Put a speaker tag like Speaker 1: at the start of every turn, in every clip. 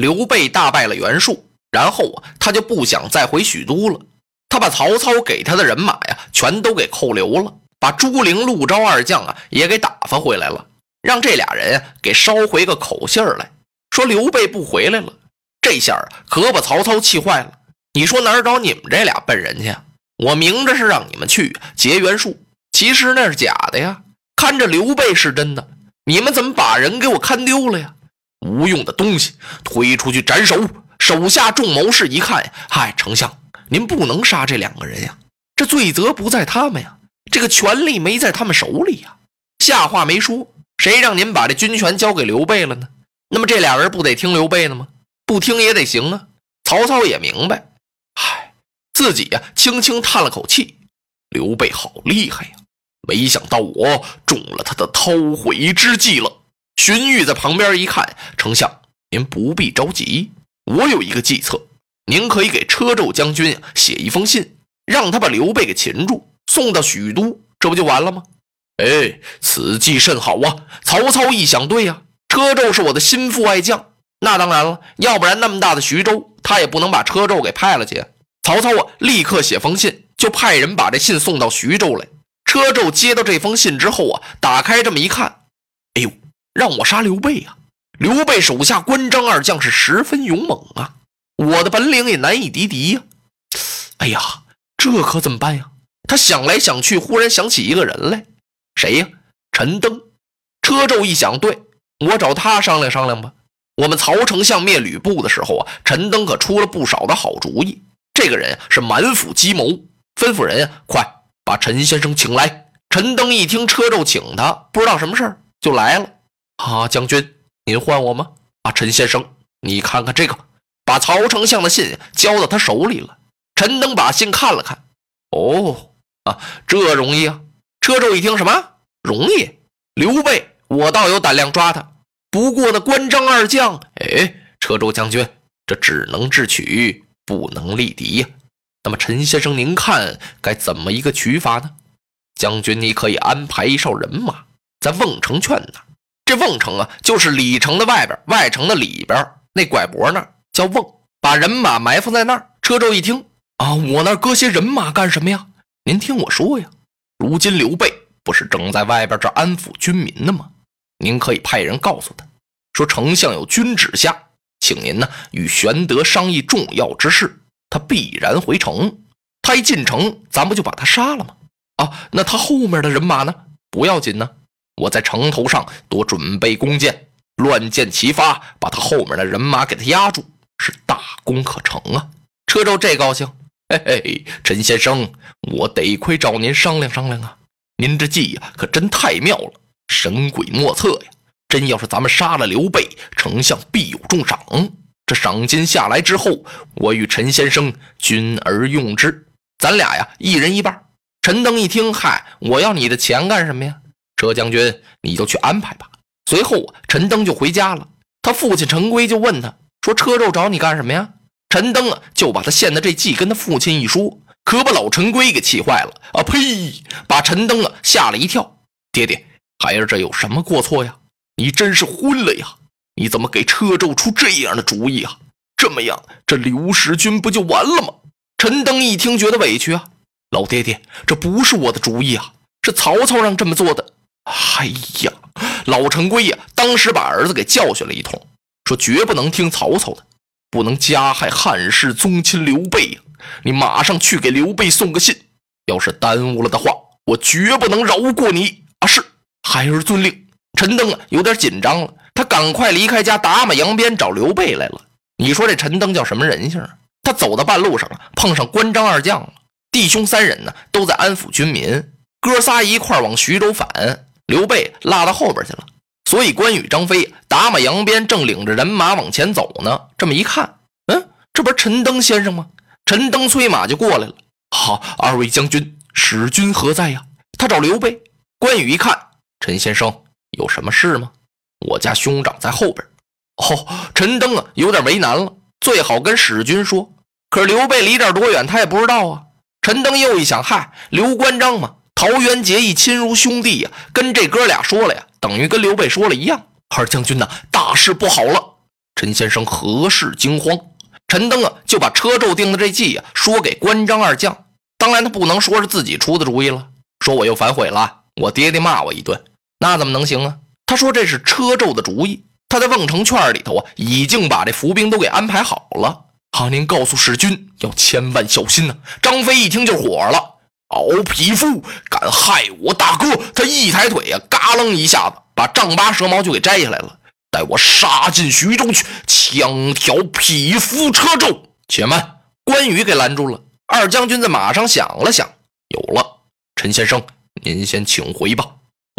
Speaker 1: 刘备大败了袁术，然后啊，他就不想再回许都了。他把曹操给他的人马呀，全都给扣留了，把朱灵、陆昭二将啊也给打发回来了，让这俩人给捎回个口信儿来，说刘备不回来了。这下可把曹操气坏了。你说哪儿找你们这俩笨人去？我明着是让你们去劫袁术，其实那是假的呀。看着刘备是真的，你们怎么把人给我看丢了呀？无用的东西，推出去斩首！手下众谋士一看，嗨，丞相，您不能杀这两个人呀，这罪责不在他们呀，这个权力没在他们手里呀。下话没说，谁让您把这军权交给刘备了呢？那么这俩人不得听刘备的吗？不听也得行啊。曹操也明白，嗨，自己呀，轻轻叹了口气。刘备好厉害呀，没想到我中了他的韬晦之计了。荀彧在旁边一看，丞相，您不必着急，我有一个计策，您可以给车胄将军写一封信，让他把刘备给擒住，送到许都，这不就完了吗？哎，此计甚好啊！曹操一想，对呀，车胄是我的心腹爱将，那当然了，要不然那么大的徐州，他也不能把车胄给派了去。曹操啊，立刻写封信，就派人把这信送到徐州来。车胄接到这封信之后啊，打开这么一看，让我杀刘备呀！刘备手下关张二将是十分勇猛啊，我的本领也难以敌敌呀。哎呀，这可怎么办呀？他想来想去，忽然想起一个人来，谁呀？陈登。车胄一想，对我找他商量商量吧。我们曹丞相灭吕布的时候啊，陈登可出了不少的好主意。这个人是满腹计谋，吩咐人快把陈先生请来。陈登一听车胄请他，不知道什么事儿，就来了。啊，将军，您唤我吗？啊，陈先生，你看看这个，把曹丞相的信交到他手里了。陈登把信看了看，哦，啊，这容易啊。车胄一听，什么容易？刘备，我倒有胆量抓他。不过那关张二将，哎，车胄将军，这只能智取，不能力敌呀。那么陈先生，您看该怎么一个取法呢？将军，你可以安排一哨人马在瓮城圈那。这瓮城啊，就是里城的外边，外城的里边那拐脖那叫瓮，把人马埋伏在那儿。车胄一听啊，我那搁些人马干什么呀？您听我说呀，如今刘备不是正在外边这安抚军民呢吗？您可以派人告诉他，说丞相有军旨下，请您呢与玄德商议重要之事，他必然回城。他一进城，咱不就把他杀了吗？啊，那他后面的人马呢？不要紧呢。我在城头上多准备弓箭，乱箭齐发，把他后面的人马给他压住，是大功可成啊！车胄这高兴，嘿嘿，陈先生，我得亏找您商量商量啊！您这计呀，可真太妙了，神鬼莫测呀！真要是咱们杀了刘备，丞相必有重赏。这赏金下来之后，我与陈先生均而用之，咱俩呀，一人一半。陈登一听，嗨，我要你的钱干什么呀？车将军，你就去安排吧。随后，陈登就回家了。他父亲陈规就问他说：“车胄找你干什么呀？”陈登啊，就把他献的这计跟他父亲一说，可把老陈规给气坏了啊！呸！把陈登啊吓了一跳。爹爹，孩儿这有什么过错呀？你真是昏了呀！你怎么给车胄出这样的主意啊？这么样，这刘使君不就完了吗？陈登一听，觉得委屈啊。老爹爹，这不是我的主意啊，是曹操让这么做的。哎呀，老陈规呀，当时把儿子给教训了一通，说绝不能听曹操的，不能加害汉室宗亲刘备呀！你马上去给刘备送个信，要是耽误了的话，我绝不能饶过你啊！是，孩儿遵令。陈登啊，有点紧张了，他赶快离开家，打马扬鞭找刘备来了。你说这陈登叫什么人性啊？他走到半路上了，碰上关张二将了，弟兄三人呢，都在安抚军民，哥仨一块往徐州返。刘备落到后边去了，所以关羽、张飞打马扬鞭，正领着人马往前走呢。这么一看，嗯，这不是陈登先生吗？陈登催马就过来了。好，二位将军，使君何在呀？他找刘备。关羽一看，陈先生有什么事吗？我家兄长在后边。哦，陈登啊，有点为难了，最好跟使君说。可是刘备离这儿多远，他也不知道啊。陈登又一想，嗨，刘关张嘛。桃园结义，亲如兄弟呀！跟这哥俩说了呀，等于跟刘备说了一样。二将军呐，大事不好了！陈先生何事惊慌？陈登啊，就把车胄定的这计啊，说给关张二将。当然，他不能说是自己出的主意了，说我又反悔了，我爹爹骂我一顿，那怎么能行啊？他说这是车胄的主意，他在瓮城圈里头啊，已经把这伏兵都给安排好了。好，您告诉使君要千万小心呐！张飞一听就火了，敖匹夫敢害我大哥！他一抬腿呀，嘎楞一下子把丈八蛇矛就给摘下来了。待我杀进徐州去，枪挑匹夫车胄。且慢，关羽给拦住了。二将军在马上想了想，有了，陈先生，您先请回吧，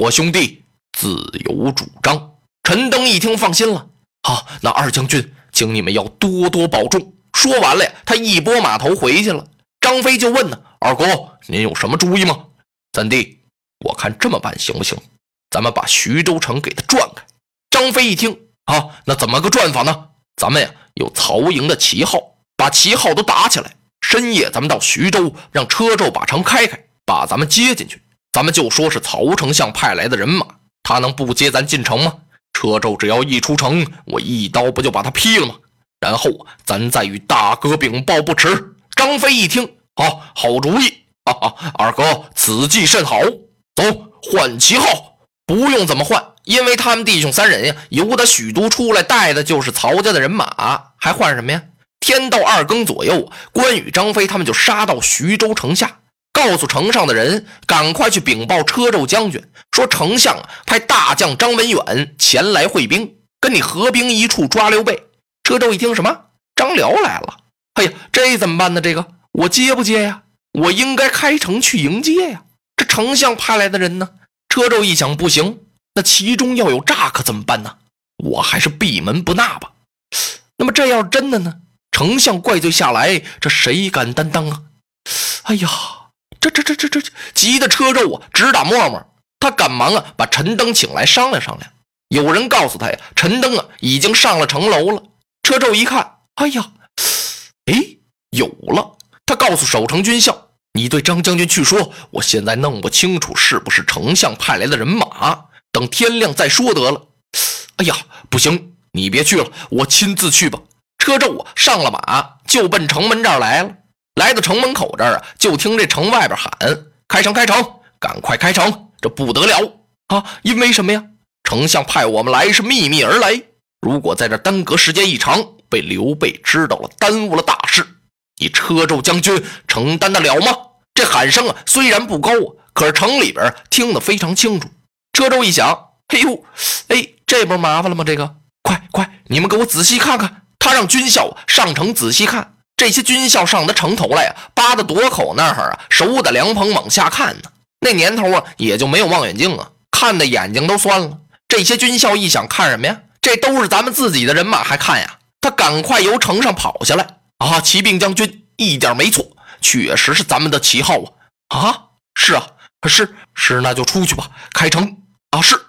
Speaker 1: 我兄弟自有主张。陈登一听，放心了。好，那二将军，请你们要多多保重。说完了呀，他一拨马头回去了。张飞就问呢：“二哥，您有什么主意吗？”三弟，我看这么办行不行？咱们把徐州城给他转开。张飞一听，啊，那怎么个转法呢？咱们呀，有曹营的旗号，把旗号都打起来。深夜咱们到徐州，让车胄把城开开，把咱们接进去。咱们就说是曹丞相派来的人马，他能不接咱进城吗？车胄只要一出城，我一刀不就把他劈了吗？然后咱再与大哥禀报不迟。张飞一听，好好主意，哈哈，二哥此计甚好。走，换旗号，不用怎么换。因为他们弟兄三人呀，由得许都出来带的就是曹家的人马，还换什么呀？天到二更左右，关羽、张飞他们就杀到徐州城下，告诉城上的人，赶快去禀报车胄将军，说丞相派大将张文远前来会兵，跟你合兵一处抓刘备。车胄一听，什么？张辽来了？哎呀，这怎么办呢？这个我接不接呀？我应该开城去迎接呀。这丞相派来的人呢？车胄一想，不行。那其中要有诈，可怎么办呢？我还是闭门不纳吧。那么这要是真的呢？丞相怪罪下来，这谁敢担当啊？哎呀，这这这这这急的车胄啊，直打沫沫。他赶忙啊，把陈登请来商量商量。有人告诉他呀，陈登啊已经上了城楼了。车胄一看，哎呀，哎，有了！他告诉守城军校：“你对张将军去说，我现在弄不清楚是不是丞相派来的人马。”等天亮再说得了。哎呀，不行，你别去了，我亲自去吧。车胄啊，上了马就奔城门这儿来了。来到城门口这儿啊，就听这城外边喊：“开城，开城，赶快开城！”这不得了啊！因为什么呀？丞相派我们来是秘密而来。如果在这耽搁时间一长，被刘备知道了，耽误了大，你车胄将军承担得了吗？这喊声啊，虽然不高，可是城里边听得非常清楚。车胄一想，嘿呦，哎，这不麻烦了吗？这个，快快，你们给我仔细看看。他让军校上城仔细看。这些军校上的城头来呀，扒到垛口那儿啊，手打凉棚往下看呢。那年头啊，也就没有望远镜啊，看的眼睛都酸了。这些军校一想，看什么呀？这都是咱们自己的人马，还看呀？他赶快由城上跑下来啊！骑兵将军一点没错，确实是咱们的旗号啊！啊，是啊，是是，那就出去吧，开城。啊！是，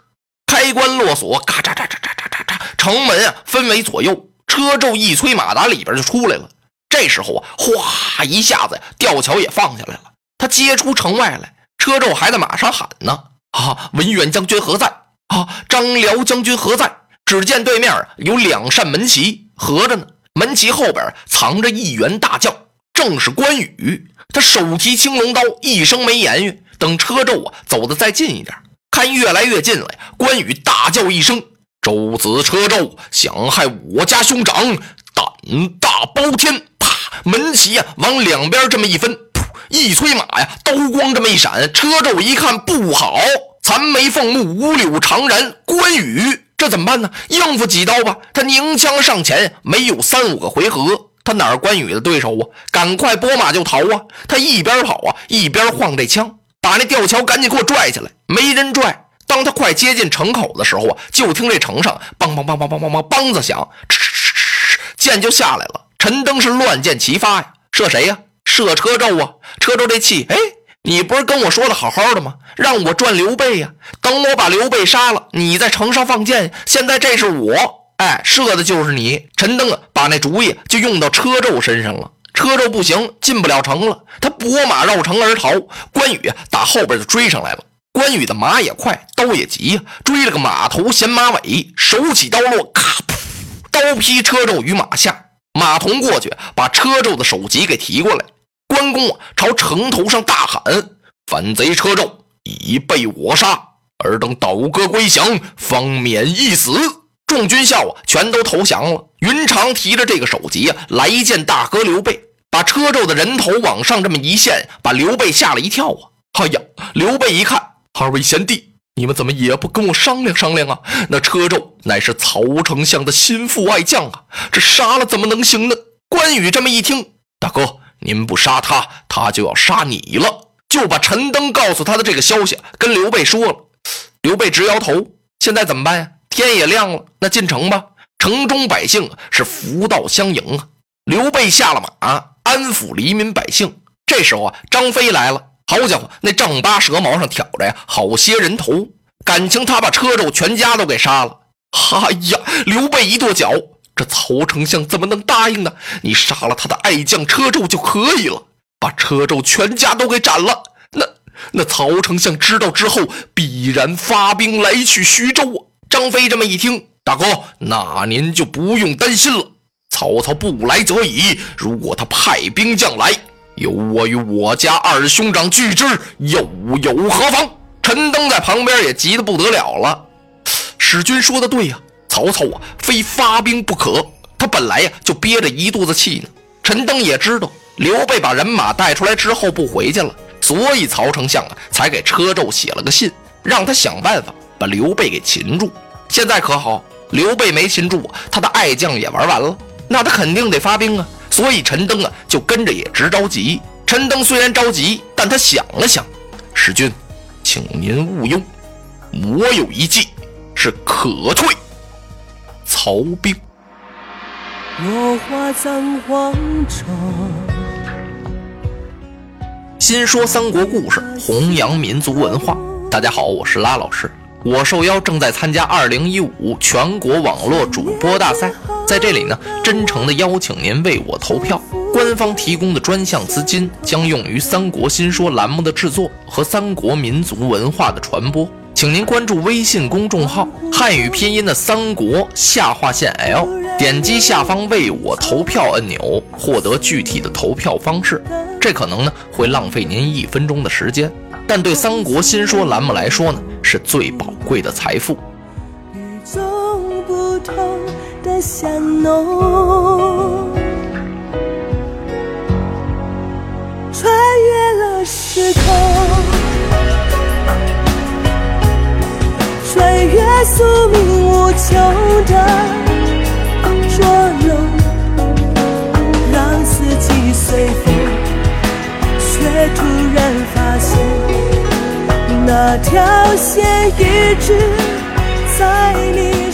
Speaker 1: 开关落锁，咔嚓嚓嚓嚓嚓嚓嚓，城门啊分为左右，车胄一催马达里边就出来了。这时候啊，哗一下子，吊桥也放下来了。他接出城外来，车胄还在马上喊呢：“啊，文远将军何在？啊，张辽将军何在？”只见对面有两扇门旗合着呢，门旗后边藏着一员大将，正是关羽。他手提青龙刀，一声没言语。等车胄啊走的再近一点。看越来越近了！关羽大叫一声：“周子车胄想害我家兄长，胆大包天！”啪，门旗呀往两边这么一分，噗，一催马呀，刀光这么一闪，车胄一看不好，残眉凤目，五柳长髯，关羽这怎么办呢？应付几刀吧！他拧枪上前，没有三五个回合，他哪是关羽的对手啊？赶快拨马就逃啊！他一边跑啊，一边晃这枪。把那吊桥赶紧给我拽起来！没人拽。当他快接近城口的时候啊，就听这城上梆梆梆梆梆梆梆梆子响，哧哧哧哧，箭就下来了。陈登是乱箭齐发呀，射谁呀？射车胄啊！车胄这气，哎，你不是跟我说的好好的吗？让我转刘备呀！等我把刘备杀了，你在城上放箭。现在这是我，哎，射的就是你。陈登啊，把那主意就用到车胄身上了。车胄不行，进不了城了。他拨马绕城而逃。关羽打后边就追上来了。关羽的马也快，刀也急呀，追了个马头衔马尾，手起刀落，咔噗，刀劈车胄于马下。马童过去，把车胄的首级给提过来。关公啊，朝城头上大喊：“反贼车胄已被我杀，尔等倒戈归降，方免一死。”众军校啊，全都投降了。云长提着这个首级啊，来见大哥刘备，把车胄的人头往上这么一献，把刘备吓了一跳啊！哎呀，刘备一看，二位贤弟，你们怎么也不跟我商量商量啊？那车胄乃是曹丞相的心腹爱将啊，这杀了怎么能行呢？关羽这么一听，大哥，您不杀他，他就要杀你了，就把陈登告诉他的这个消息跟刘备说了。刘备直摇头，现在怎么办呀？天也亮了，那进城吧。城中百姓是扶道相迎啊。刘备下了马，安抚黎民百姓。这时候啊，张飞来了。好家伙，那丈八蛇矛上挑着呀，好些人头。感情他把车胄全家都给杀了。哎呀，刘备一跺脚，这曹丞相怎么能答应呢？你杀了他的爱将车胄就可以了，把车胄全家都给斩了。那那曹丞相知道之后，必然发兵来取徐州啊。张飞这么一听，大哥，那您就不用担心了。曹操不来则已，如果他派兵将来，有我与我家二兄长拒之，又有何妨？陈登在旁边也急得不得了了。史君说的对呀，曹操啊，非发兵不可。他本来呀就憋着一肚子气呢。陈登也知道刘备把人马带出来之后不回去了，所以曹丞相啊才给车胄写了个信，让他想办法把刘备给擒住。现在可好，刘备没擒住，他的爱将也玩完了，那他肯定得发兵啊。所以陈登啊就跟着也直着急。陈登虽然着急，但他想了想，使君，请您勿忧，我有一计，是可退曹兵。落花葬黄冢。新说三国故事，弘扬民族文化。大家好，我是拉老师。我受邀正在参加二零一五全国网络主播大赛，在这里呢，真诚的邀请您为我投票。官方提供的专项资金将用于《三国新说》栏目的制作和三国民族文化的传播，请您关注微信公众号汉语拼音的三国下划线 L，点击下方为我投票按钮，获得具体的投票方式。这可能呢会浪费您一分钟的时间。但对《三国新说》栏目来说呢，是最宝贵的财富。与众不同的香浓，穿越了时空，宿命无求的捉弄，让四季随风，却突然发现。那条线一直在你。